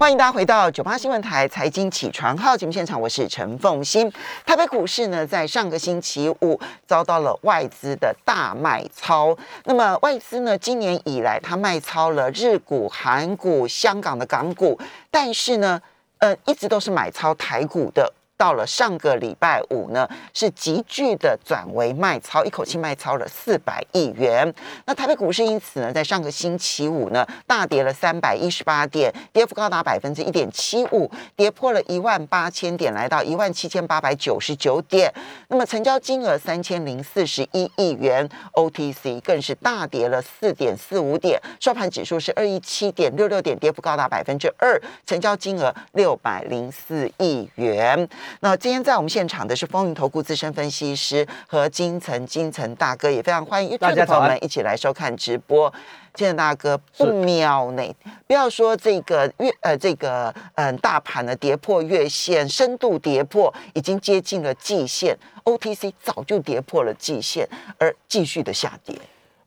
欢迎大家回到九八新闻台财经起床号节目现场，我是陈凤欣。台北股市呢，在上个星期五遭到了外资的大卖超。那么外资呢，今年以来它卖超了日股、韩股、香港的港股，但是呢，呃，一直都是买超台股的。到了上个礼拜五呢，是急剧的转为卖超，一口气卖超了四百亿元。那台北股市因此呢，在上个星期五呢，大跌了三百一十八点，跌幅高达百分之一点七五，跌破了一万八千点，来到一万七千八百九十九点。那么成交金额三千零四十一亿元，OTC 更是大跌了四点四五点，收盘指数是二一七点六六点，跌幅高达百分之二，成交金额六百零四亿元。那今天在我们现场的是风云投顾资深分析师和金城金城大哥，也非常欢迎大家朋友们一起来收看直播。金城大哥不妙呢，不要说这个月呃这个嗯大盘的跌破月线，深度跌破已经接近了季线，OTC 早就跌破了季线，而继续的下跌。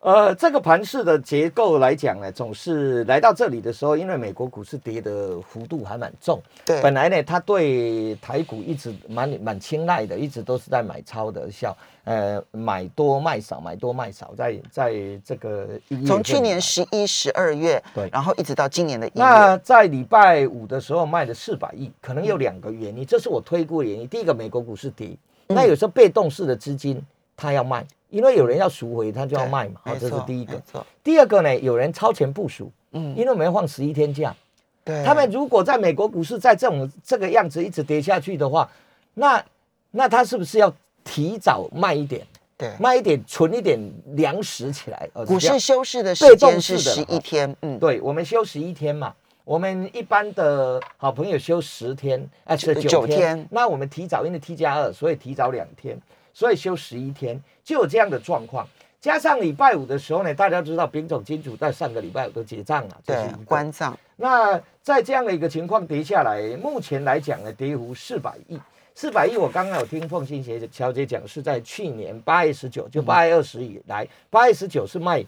呃，这个盘市的结构来讲呢，总是来到这里的时候，因为美国股市跌的幅度还蛮重，对，本来呢，他对台股一直蛮蛮青睐的，一直都是在买超的效，呃，买多卖少，买多卖少，在在这个从去年十一、十二月，对，然后一直到今年的一月，那在礼拜五的时候卖了四百亿，可能有两个原因，这是我推估的原因。第一个，美国股市跌，那有时候被动式的资金他要卖。因为有人要赎回，他就要卖嘛，好，这是第一个。第二个呢，有人超前部署，嗯，因为我们要放十一天假，对。他们如果在美国股市在这种这个样子一直跌下去的话，那那他是不是要提早卖一点？对，卖一点，存一点粮食起来。股市休市的时间是十一天，嗯，对，我们休十一天嘛，我们一般的好朋友休十天，哎，是九天。那我们提早，因为 T 加二，所以提早两天。所以休十一天就有这样的状况，加上礼拜五的时候呢，大家知道丙种金主在上个礼拜五都结账了，对，关账。那在这样的一个情况跌下来，目前来讲呢，跌幅四百亿，四百亿。我刚刚有听凤新姐小姐讲，是在去年八月十九，就八月二十以来，八月十九是卖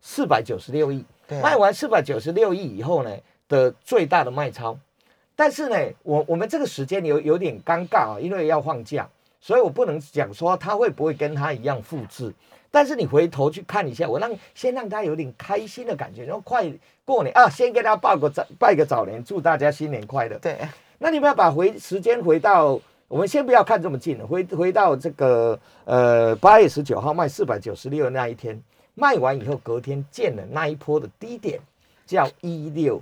四百九十六亿，卖完四百九十六亿以后呢的最大的卖超。但是呢，我我们这个时间有有点尴尬啊，因为要放假。所以我不能讲说他会不会跟他一样复制，但是你回头去看一下，我让先让他有点开心的感觉，然后快过年啊，先给他报个早拜个早年，祝大家新年快乐。对，那你们要把回时间回到，我们先不要看这么近了，回回到这个呃八月十九号卖四百九十六那一天，卖完以后隔天见了那一波的低点，叫一六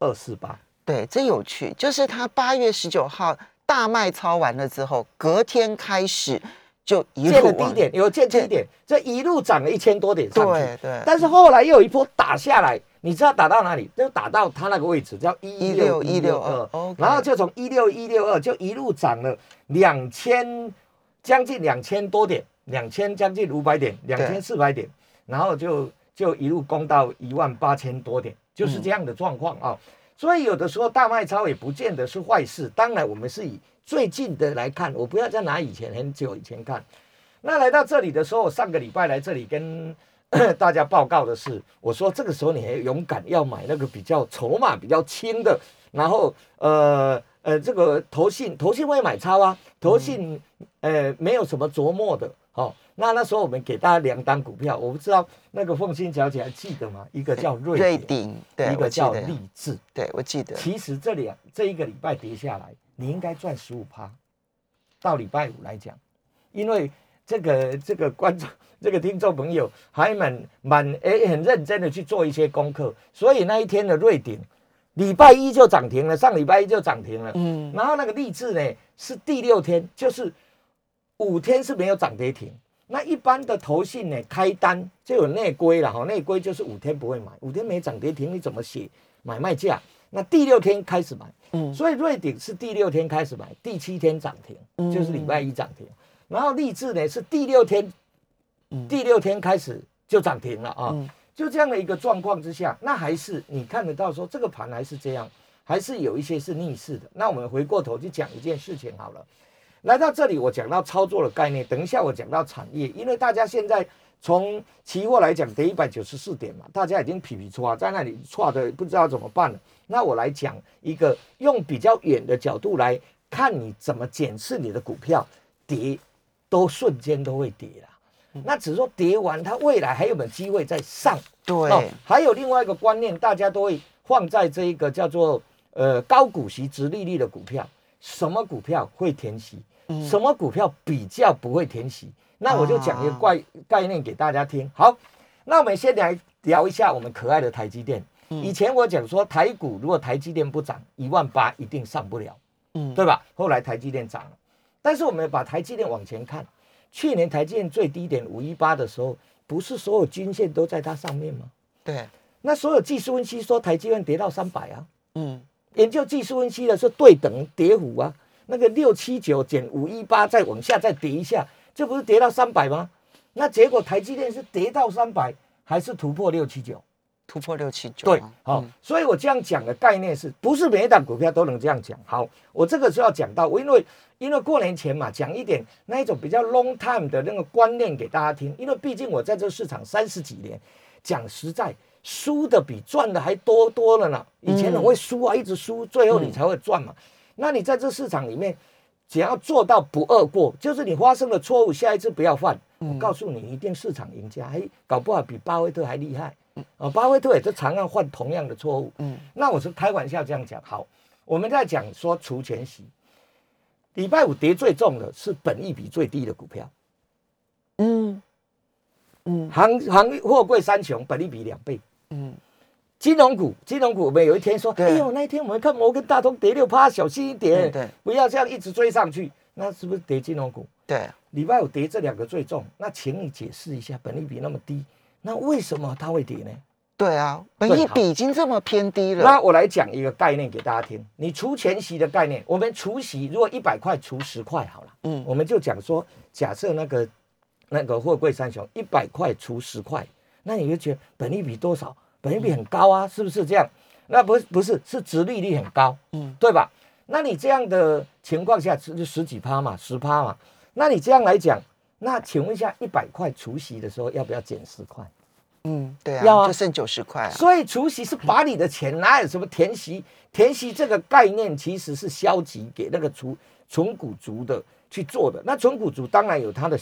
二四八。对，真有趣，就是他八月十九号。大卖超完了之后，隔天开始就一路低点，有见低点，这一路涨了一千多点上去。对对。但是后来又有一波打下来，你知道打到哪里？就打到它那个位置，叫一六一六二。然后就从一六一六二就一路涨了两千，将近两千多点，两千将近五百点，两千四百点，然后就就一路攻到一万八千多点，就是这样的状况啊。所以有的时候大卖超也不见得是坏事。当然，我们是以最近的来看，我不要再拿以前很久以前看。那来到这里的时候，上个礼拜来这里跟 大家报告的是，我说这个时候你还勇敢要买那个比较筹码比较轻的，然后呃呃，这个投信投信会买超啊，投信呃没有什么琢磨的，哦。那那时候我们给大家两单股票，我不知道那个凤新小姐还记得吗？一个叫瑞瑞鼎，对，一个叫励志，对我记得。其实这两这一个礼拜跌下来，你应该赚十五趴。到礼拜五来讲，因为这个这个观众、这个听众朋友还蛮蛮诶很认真的去做一些功课，所以那一天的瑞鼎礼拜一就涨停了，上礼拜一就涨停了。嗯，然后那个励志呢是第六天，就是五天是没有涨跌停。那一般的投信呢，开单就有内规了哈，内规就是五天不会买，五天没涨跌停，你怎么写买卖价？那第六天开始买，嗯，所以瑞鼎是第六天开始买，第七天涨停，就是礼拜一涨停。然后立志呢是第六天，第六天开始就涨停了啊，就这样的一个状况之下，那还是你看得到说这个盘还是这样，还是有一些是逆势的。那我们回过头去讲一件事情好了。来到这里，我讲到操作的概念。等一下，我讲到产业，因为大家现在从期货来讲，跌一百九十四点嘛，大家已经皮皮戳在那里戳的不知道怎么办了。那我来讲一个用比较远的角度来看你怎么检视你的股票跌，都瞬间都会跌了。那只是说跌完，它未来还有没有机会再上？对，还有另外一个观念，大家都会放在这一个叫做呃高股息、直利率的股票，什么股票会填息？什么股票比较不会填息？那我就讲一个概概念给大家听。好，那我们先来聊一下我们可爱的台积电。以前我讲说台股如果台积电不涨一万八，一定上不了，嗯，对吧？后来台积电涨了，但是我们把台积电往前看，去年台积电最低点五一八的时候，不是所有均线都在它上面吗？对。那所有技术分析说台积电跌到三百啊，嗯，研究技术分析的是对等跌幅啊，那个六七九减五一八再往下再跌一下。这不是跌到三百吗？那结果台积电是跌到三百，还是突破六七九？突破六七九。对，好，所以我这样讲的概念是不是每一档股票都能这样讲？好，我这个就要讲到，因为因为过年前嘛，讲一点那一种比较 long time 的那个观念给大家听。因为毕竟我在这市场三十几年，讲实在，输的比赚的还多多了呢。以前我会输啊，一直输，最后你才会赚嘛。那你在这市场里面。只要做到不二过，就是你发生了错误，下一次不要犯。我告诉你，一定市场赢家，还搞不好比巴菲特还厉害。啊，巴菲特也是常常犯同样的错误。嗯，那我是开玩笑这样讲。好，我们在讲说除权息，礼拜五跌最重的是本益比最低的股票。嗯嗯，行行货柜三雄，本益比两倍。嗯。金融股，金融股，我们有一天说，哎呦，那一天我们看摩根大通跌六趴，小心一点，对，不要这样一直追上去，那是不是跌金融股？对，礼拜五跌这两个最重，那请你解释一下，本利比那么低，那为什么它会跌呢？对啊，本利比已经这么偏低了。那我来讲一个概念给大家听，你除前息的概念，我们除息如果一百块除十块好了，嗯，我们就讲说，假设那个那个货柜三雄一百块除十块，那你就觉得本利比多少？本利比很高啊，是不是这样？那不是不是是殖利率很高，嗯，对吧？那你这样的情况下，就十几趴嘛，十趴嘛。那你这样来讲，那请问一下，一百块除息的时候要不要减十块？嗯，对啊，要啊，就剩九十块啊。所以除息是把你的钱，哪有什么填息？填息这个概念其实是消极给那个除纯股族的去做的。那纯股族当然有它的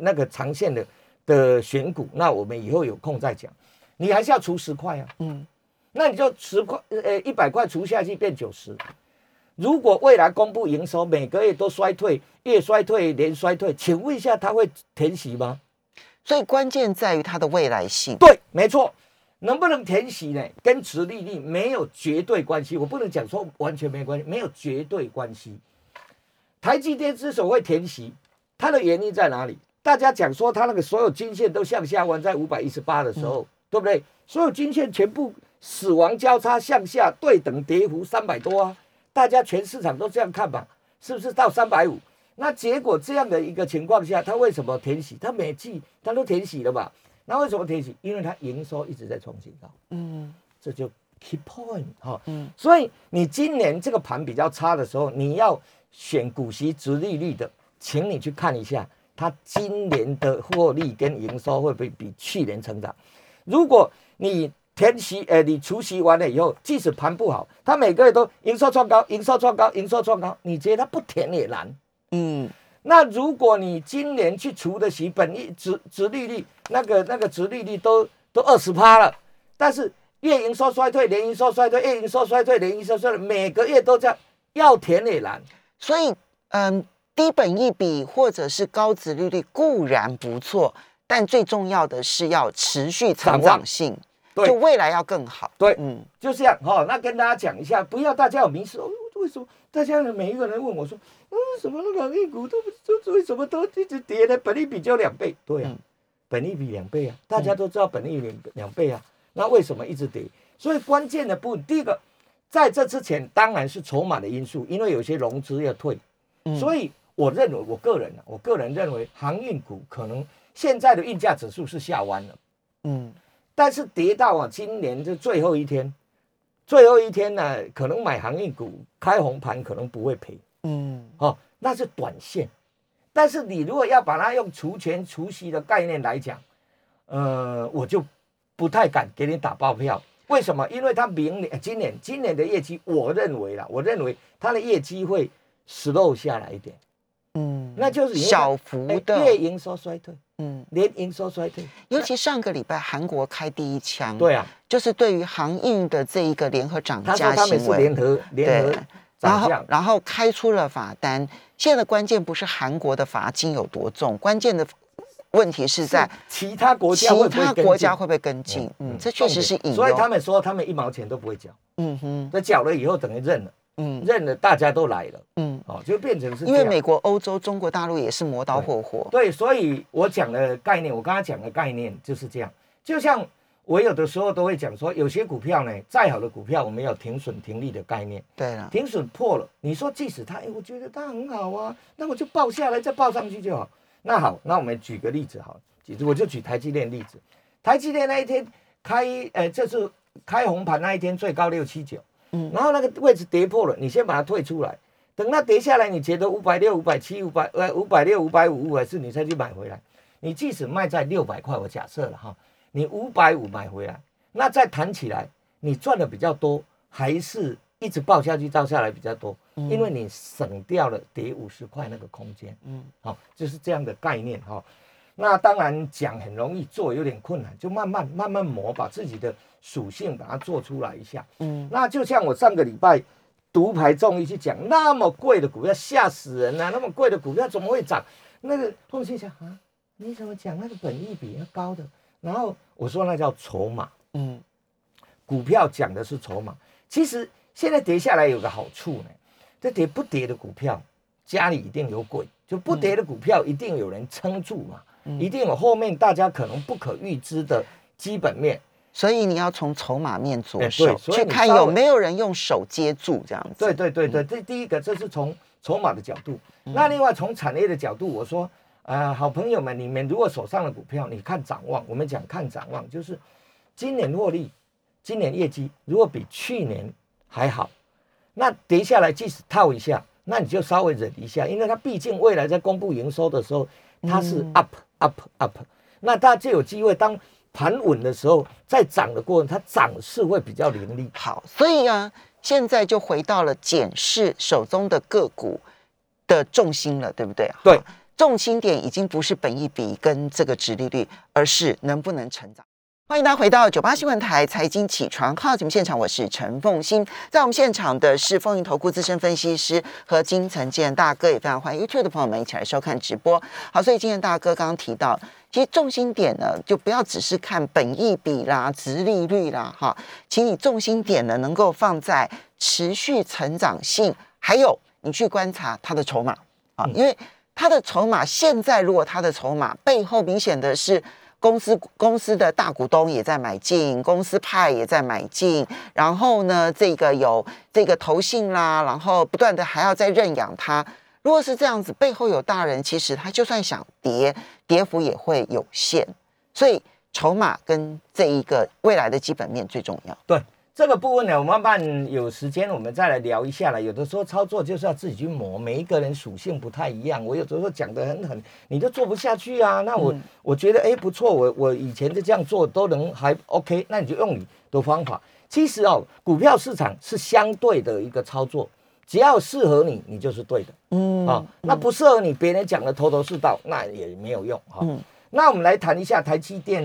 那个长线的的选股，那我们以后有空再讲。你还是要除十块啊，嗯，那你就十块，呃，一百块除下去变九十。如果未来公布营收每个月都衰退，月衰退，年衰退，请问一下，它会填息吗？所以关键在于它的未来性。对，没错，能不能填息呢？跟殖利率没有绝对关系。我不能讲说完全没关系，没有绝对关系。台积电之所以会填息，它的原因在哪里？大家讲说他那个所有均线都向下弯，在五百一十八的时候。对不对？所有均线全部死亡交叉向下对等跌幅三百多啊！大家全市场都这样看吧？是不是到三百五？那结果这样的一个情况下，他为什么填息？他每季他都填息了吧？那为什么填息？因为他营收一直在创新高。嗯，这就 key point 哈。嗯，所以你今年这个盘比较差的时候，你要选股息值利率的，请你去看一下，它今年的获利跟营收会不会比去年成长？如果你填息，呃，你除息完了以后，即使盘不好，它每个月都营收创高，营收创高，营收创高，你觉得它不填也难。嗯，那如果你今年去除的息，本利值值利率那个那个值利率都都二十趴了，但是月营收衰退，年营收衰退，月营收衰退，年营收衰退，每个月都这样，要填也难。所以，嗯，低本益比或者是高值利率固然不错。但最重要的是要持续成长性，对就未来要更好。对，嗯，就这样哈。那跟大家讲一下，不要大家有迷失哦。为什么大家的每一个人问我说，嗯，什么那个硬股都都为什么都一直跌呢？本利比就两倍，对啊，本利比两倍啊，大家都知道本利比两倍啊。那为什么一直跌？所以关键的部分，第一个，在这之前当然是筹码的因素，因为有些融资要退，所以我认为，我个人呢，我个人认为航运股可能。现在的运价指数是下弯了，嗯，但是跌到啊，今年的最后一天，最后一天呢，可能买航运股开红盘可能不会赔，嗯，哦，那是短线，但是你如果要把它用除权除息的概念来讲，呃，我就不太敢给你打包票。为什么？因为它明年、今年、今年的业绩，我认为啦，我认为它的业绩会 slow 下来一点，嗯，那就是小幅哎的，月营收衰退，嗯，年营收衰退。尤其上个礼拜韩国开第一枪，对，啊，就是对于航运的这一个联合涨价行为，联合联合对然后，然后开出了罚单。现在的关键不是韩国的罚金有多重，关键的问题是在其他国家会不会他国家会不会跟进？嗯，这确实是引所以他。们说他们一毛钱都不会缴，嗯哼，那缴了以后等于认了，嗯。认了大家都来了，嗯，哦，就变成是因为美国、欧洲、中国大陆也是磨刀霍霍。对，所以我讲的概念，我刚刚讲的概念就是这样。就像我有的时候都会讲说，有些股票呢，再好的股票，我们有停损停利的概念，对了，停损破了，你说即使它，哎，我觉得它很好啊，那我就报下来，再报上去就好。那好，那我们举个例子好了，举我就举台积电例子，台积电那一天开，呃，这是开红盘那一天最高六七九，嗯然后那个位置跌破了，你先把它退出来，等它跌下来，你觉得五百六、五百七、五百呃五百六、五百五、五百四，你再去买回来。你即使卖在六百块，我假设了哈，你五百五买回来，那再弹起来，你赚的比较多，还是一直爆下去造下来比较多？因为你省掉了跌五十块那个空间。嗯好、就是这样的概念哈、那当然讲很容易，做有点困难，就慢慢慢慢磨，把自己的属性把它做出来一下。嗯那就像我上个礼拜独排众议去讲，那么贵的股票吓死人啊！那么贵的股票怎么会涨？那个后心想啊，你怎么讲那个本益比要高的？然后我说那叫筹码，嗯股票讲的是筹码。其实现在跌下来有个好处呢，这跌不跌的股票家里一定有鬼，就不跌的股票一定有人撑住嘛，嗯一定有后面大家可能不可预知的基本面。所以你要从筹码面着哎手，去看有没有人用手接住这样子。对对对对，这第一个这是从筹码的角度。嗯那另外从产业的角度，我说，呃，好朋友们，你们如果手上的股票，你看展望，我们讲看展望，就是今年获利，今年业绩如果比去年还好，那跌下来即使套一下，那你就稍微忍一下，因为它毕竟未来在公布营收的时候，它是嗯 up up up，那它就有机会当盘稳的时候，在涨的过程，它涨势会比较凌厉。好，所以啊，现在就回到了检视手中的个股的重心了，对不对？对，重心点已经不是本益比跟这个值利率，而是能不能成长。欢迎大家回到九八新闻台财经起床号节目现场，我是陈凤欣。在我们现场的是风云投顾资深分析师和金城健大哥，也非常欢迎 YouTube 的朋友们一起来收看直播。好，所以今天大哥刚刚提到，其实重心点呢，就不要只是看本益比啦、值利率啦，哈，请你重心点呢能够放在持续成长性，还有你去观察它的筹码啊，嗯因为它的筹码现在如果它的筹码背后明显的是。公司公司的大股东也在买进，公司派也在买进，然后呢，这个有这个投信啦，然后不断的还要再认养它。如果是这样子，背后有大人，其实他就算想跌，跌幅也会有限。所以筹码跟这一个未来的基本面最重要。对这个部分呢，我慢慢有时间我们再来聊一下了。有的时候操作就是要自己去磨，每一个人属性不太一样。我有的时候讲的很狠，你就做不下去啊。那我、嗯我觉得哎不错，我我以前就这样做都能还 OK，那你就用你的方法。其实哦，股票市场是相对的一个操作，只要适合你，你就是对的嗯啊、那不适合你，别人讲的头头是道，那也没有用哈。嗯那我们来谈一下台积电，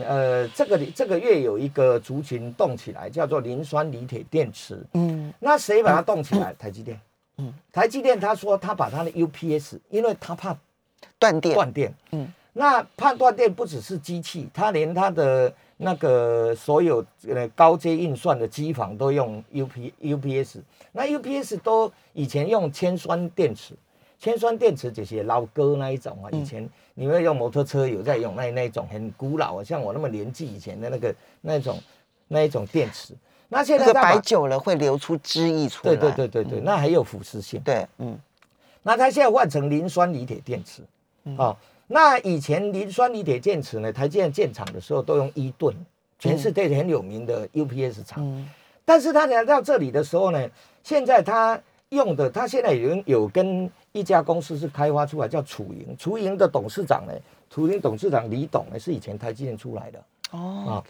呃，这个这个月有一个族群动起来，叫做磷酸锂铁电池。嗯那谁把它动起来？台积电。嗯台积电他说他把他的 UPS，因为他怕断电，断电。嗯那怕断电不只是机器，他连他的那个所有呃高阶运算的机房都用 UP UPS。那 UPS 都以前用铅酸电池，铅酸电池就是老哥那一种啊。以前你们用摩托车有在用那那一种很古老啊，像我那么年纪以前的那个那一种那一种电池。那现那个在摆久了会流出汁液出来。对对对对对，那还有腐蚀性。对，嗯那它现在换成磷酸锂铁电池，哦，那以前磷酸锂铁电池呢，台积电建厂的时候都用伊顿，全世界很有名的 UPS 厂。嗯但是他来到这里的时候呢，现在他用的，他现在有有跟一家公司是开发出来叫楚盈，楚盈的董事长呢，楚盈董事长李董呢是以前台积电出来的。哦，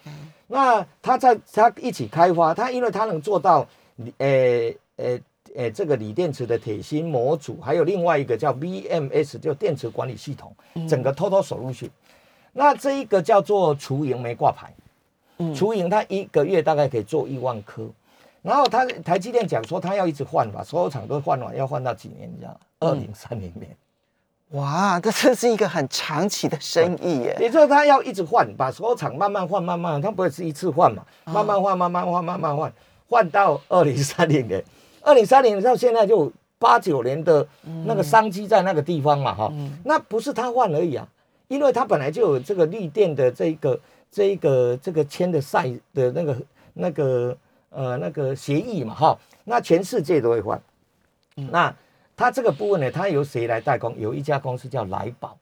那他在他一起开发，他因为他能做到，呃呃呃，这个锂电池的铁芯模组，还有另外一个叫 VMS，就电池管理系统，整个 Total Solution。那这一个叫做雏盈没挂牌，雏盈它一个月大概可以做一万颗，然后它台积电讲说它要一直换吧，所有厂都换完，要换到几年？你知道？二零三零年。哇，这这是一个很长期的生意耶！也就是他要一直换，把所有厂慢慢换，慢慢，他不会是一次换嘛？慢慢换，慢慢换，慢慢换，换到二零三零年，二零三零年到现在就八九年的那个商机在那个地方嘛，哈，那不是他换而已啊，因为他本来就有这个绿电的这个这一个这个签的赛的那个那个呃那个协议嘛，哈，那全世界都会换，那。他这个部分呢，它由谁来代工？有一家公司叫来宝，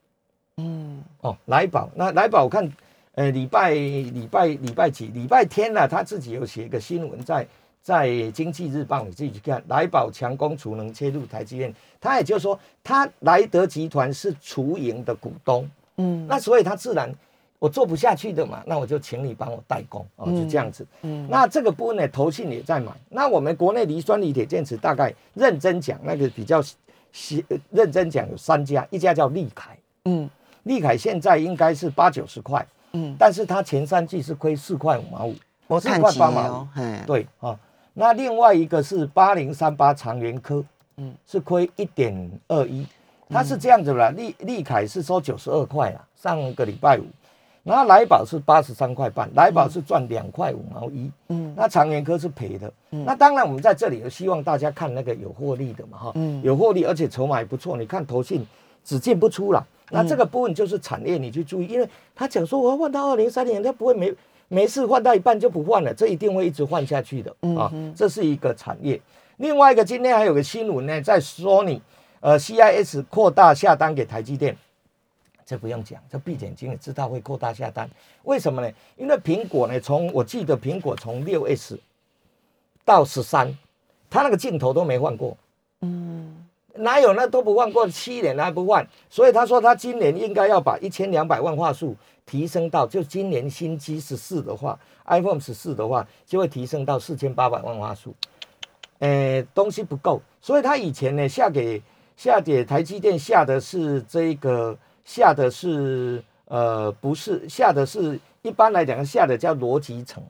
嗯，哦，来宝，那来宝我看，呃，礼拜礼拜礼拜几？礼拜天呢，他自己有写一个新闻，在在经济日报，你自己去看，来宝强攻储能切入台积电，他也就是说，他莱德集团是雏盈的股东，嗯，那所以他自然。我做不下去的嘛，那我就请你帮我代工哦，就这样子。嗯，那这个部分呢，投信也在买。那我们国内磷酸锂铁电池大概认真讲，那个比较细认真讲有三家，一家叫利凯，嗯，利凯现在应该是八九十块，嗯，但是它前三季是亏四块五毛五，四块八毛，对啊。那另外一个是八零三八长源科，嗯，是亏一点二一，它是这样子啦，利利凯是收九十二块啊，上个礼拜五。然后来宝是八十三块半，来宝是赚两块五毛一，嗯，那长源科是赔的，嗯，那当然我们在这里希望大家看那个有获利的嘛，哈，嗯，有获利而且筹码也不错，你看投信只进不出了，那这个部分就是产业你去注意，因为他讲说我要换到二零三年，他不会没没事换到一半就不换了，这一定会一直换下去的，啊，这是一个产业。另外一个今天还有个新闻呢，在说你，呃，CIS 扩大下单给台积电。这不用讲，这闭眼睛也知道会扩大下单。为什么呢？因为苹果呢，从我记得苹果从六 S 到十三，它那个镜头都没换过。哪有那都不换过？七年还不换，所以他说他今年应该要把一千两百万画素提升到，就今年新机十四的话，iPhone 十四的话就会提升到四千八百万画素。呃，东西不够，所以他以前呢下给下给台积电下的是这个。下的是呃不是下的是一般来讲下的叫逻辑层，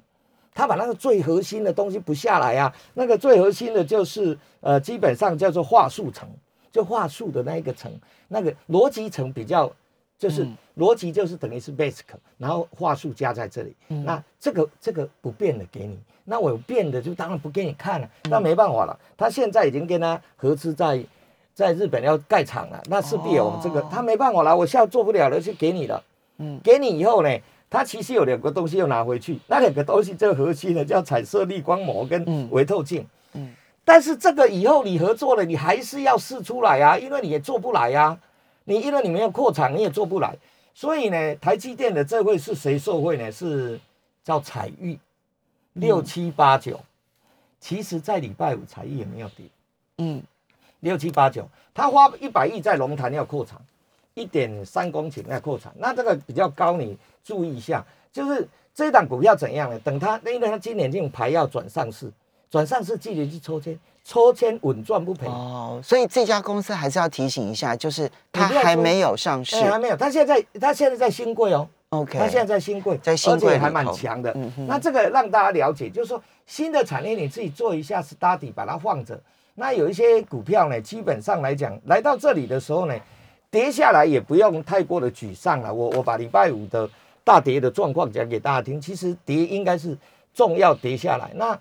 他把那个最核心的东西不下来啊，那个最核心的就是呃基本上叫做话术层，就话术的那一个层，那个逻辑层比较就是逻辑就是等于是 basic，然后话术加在这里，那这个这个不变的给你，那我有变的就当然不给你看了，那没办法了，他现在已经跟他合资在。在日本要盖厂了，那势必有这个，他没办法了，我现在做不了了，就给你了。嗯，给你以后呢，他其实有两个东西要拿回去，那两个东西最核心的叫彩色滤光膜跟微透镜。嗯，但是这个以后你合作了，你还是要试出来啊，因为你也做不来啊。你因为你没有扩厂，你也做不来。所以呢，台积电的这位是谁受贿呢？是叫彩玉六七八九。其实，在礼拜五彩玉也没有跌。嗯。六七八九，他花一百亿在龙潭要扩厂，一点三公顷要扩产，那这个比较高，你注意一下，就是这档股票怎样呢？等它，因为它今年这种牌要转上市，转上市记得去抽签，抽签稳赚不赔哦。所以这家公司还是要提醒一下，就是它还没有上市，还没有，它现在它现在在新贵哦。OK，它现在在新贵，在新贵还蛮强的。那这个让大家了解，就是说新的产业你自己做一下 study，把它放着。那有一些股票呢，基本上来讲，来到这里的时候呢，跌下来也不用太过的沮丧了。我我把礼拜五的大跌的状况讲给大家听，其实跌应该是重要跌下来。那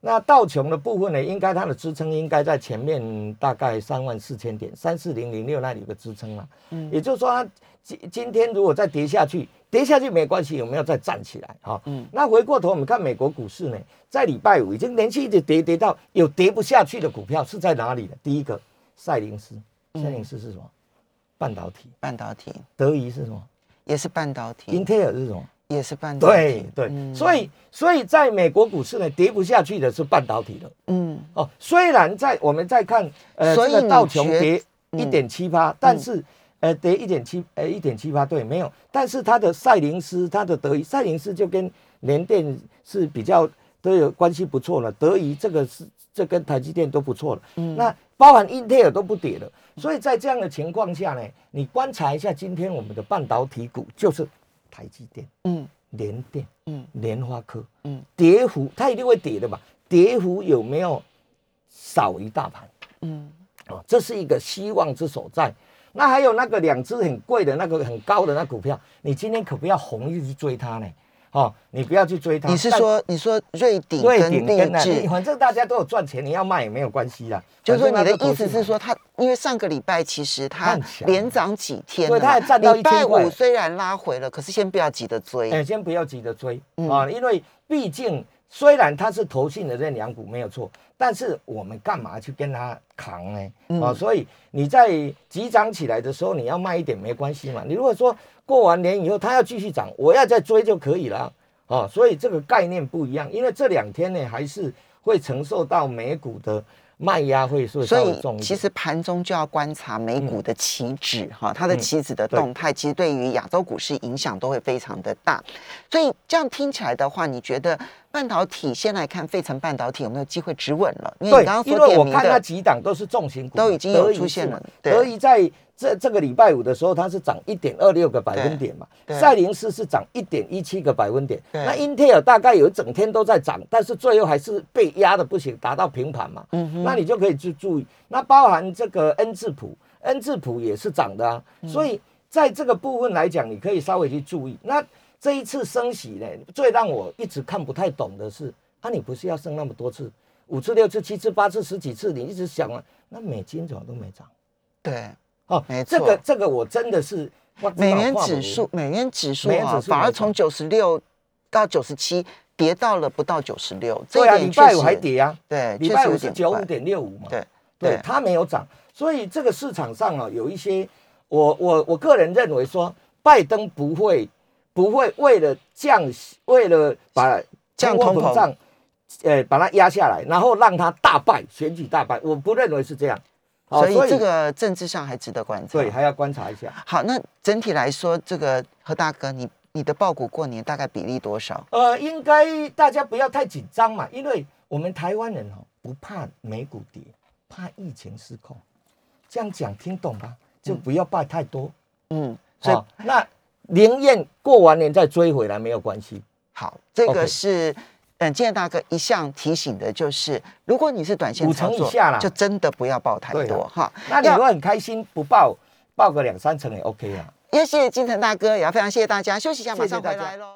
那道琼的部分呢，应该它的支撑应该在前面大概三万四千点，三四零零六那里有个支撑嘛。嗯，也就是说，它今今天如果再跌下去。跌下去没关系，有没有再站起来？哈，嗯，那回过头我们看美国股市呢，在礼拜五已经连续一直跌，跌到有跌不下去的股票是在哪里呢？第一个，赛灵思，赛灵思是什么？半导体，半导体。德仪是什么？也是半导体。英特尔是什么？也是半导体。对对，所以所以在美国股市呢，跌不下去的是半导体的。嗯，哦，虽然在我们在看，呃，这个道琼跌。一点七八，但是呃跌一点七呃一点七八对没有，但是它的赛灵思它的德仪赛灵思就跟联电是比较都有关系不错了，德仪这个是这跟台积电都不错了，嗯那包含英特尔都不跌了，所以在这样的情况下呢，你观察一下今天我们的半导体股就是台积电、嗯联电、嗯联发科，嗯跌幅它一定会跌的嘛，跌幅有没有少于大盘？嗯哦，这是一个希望之所在。那还有那个两只很贵的那个很高的那股票，你今天可不要红日去追它呢。哦，你不要去追它。你是说你说瑞鼎瑞跟励鼎跟智，反正大家都有赚钱，你要卖也没有关系啦。就是说你的意思是说，它因为上个礼拜其实它连涨几天对它也站到礼拜1000块五虽然拉回了，可是先不要急着追。哎，先不要急着追嗯啊，因为毕竟虽然它是投信的认养股没有错，但是我们干嘛去跟它扛呢？嗯啊，所以你在急涨起来的时候，你要卖一点没关系嘛。你如果说过完年以后它要继续涨，我要再追就可以了啊。所以这个概念不一样，因为这两天呢还是会承受到美股的卖压会是所以。其实盘中就要观察美股的期指哈，它的嗯期指的对动态，其实对于亚洲股市影响都会非常的大。所以这样听起来的话，你觉得半导体先来看费城半导体有没有机会止稳了？因为对你刚刚，因为我看那的，几档都是重型股，都已经有出现了对。德仪在这这个礼拜五的时候，它是涨一点二六个百分点嘛赛灵思是涨一点一七个百分点，对。那英特尔大概有一整天都在涨，但是最后还是被压的不行，达到平盘嘛，嗯哼。那你就可以去注意，那包含这个恩智浦，恩智浦也是涨的啊，嗯。所以在这个部分来讲，你可以稍微去注意。那这一次升息呢，最让我一直看不太懂的是，啊，你不是要升那么多次，五次、六次、七次、八次、十几次，你一直想啊，那美金怎么都没涨？对哦，没错这个错。这个我真的是我美元指数，美元指数啊，数反而从九十六到九十七跌到了不到九十六，这对啊，礼拜五还，跌啊，对，礼拜五是九五点六五嘛，对对对，它没有涨，所以这个市场上啊，有一些我我我个人认为说，拜登不会不会为了降息，为了把降通膨胀，呃，把它压下来，然后让它大败，选举大败，我不认为是这样。所以这个政治上还值得观察。对还要观察一下。好，那整体来说，这个何大哥，你你的报股过年大概比例多少？呃，应该大家不要太紧张嘛，因为我们台湾人哦不怕美股跌，怕疫情失控。这样讲听懂吧？就不要败太多。嗯，所以、好，那灵验过完年再追回来没有关系。好，这个是。嗯，建大哥一向提醒的就是，如果你是短线五操作，成以下啦就真的不要报太多哈。那你要如果很开心不报，报个两三成也 OK 啊。也谢谢金城大哥，也要非常谢谢大家。休息一下，马上回来喽。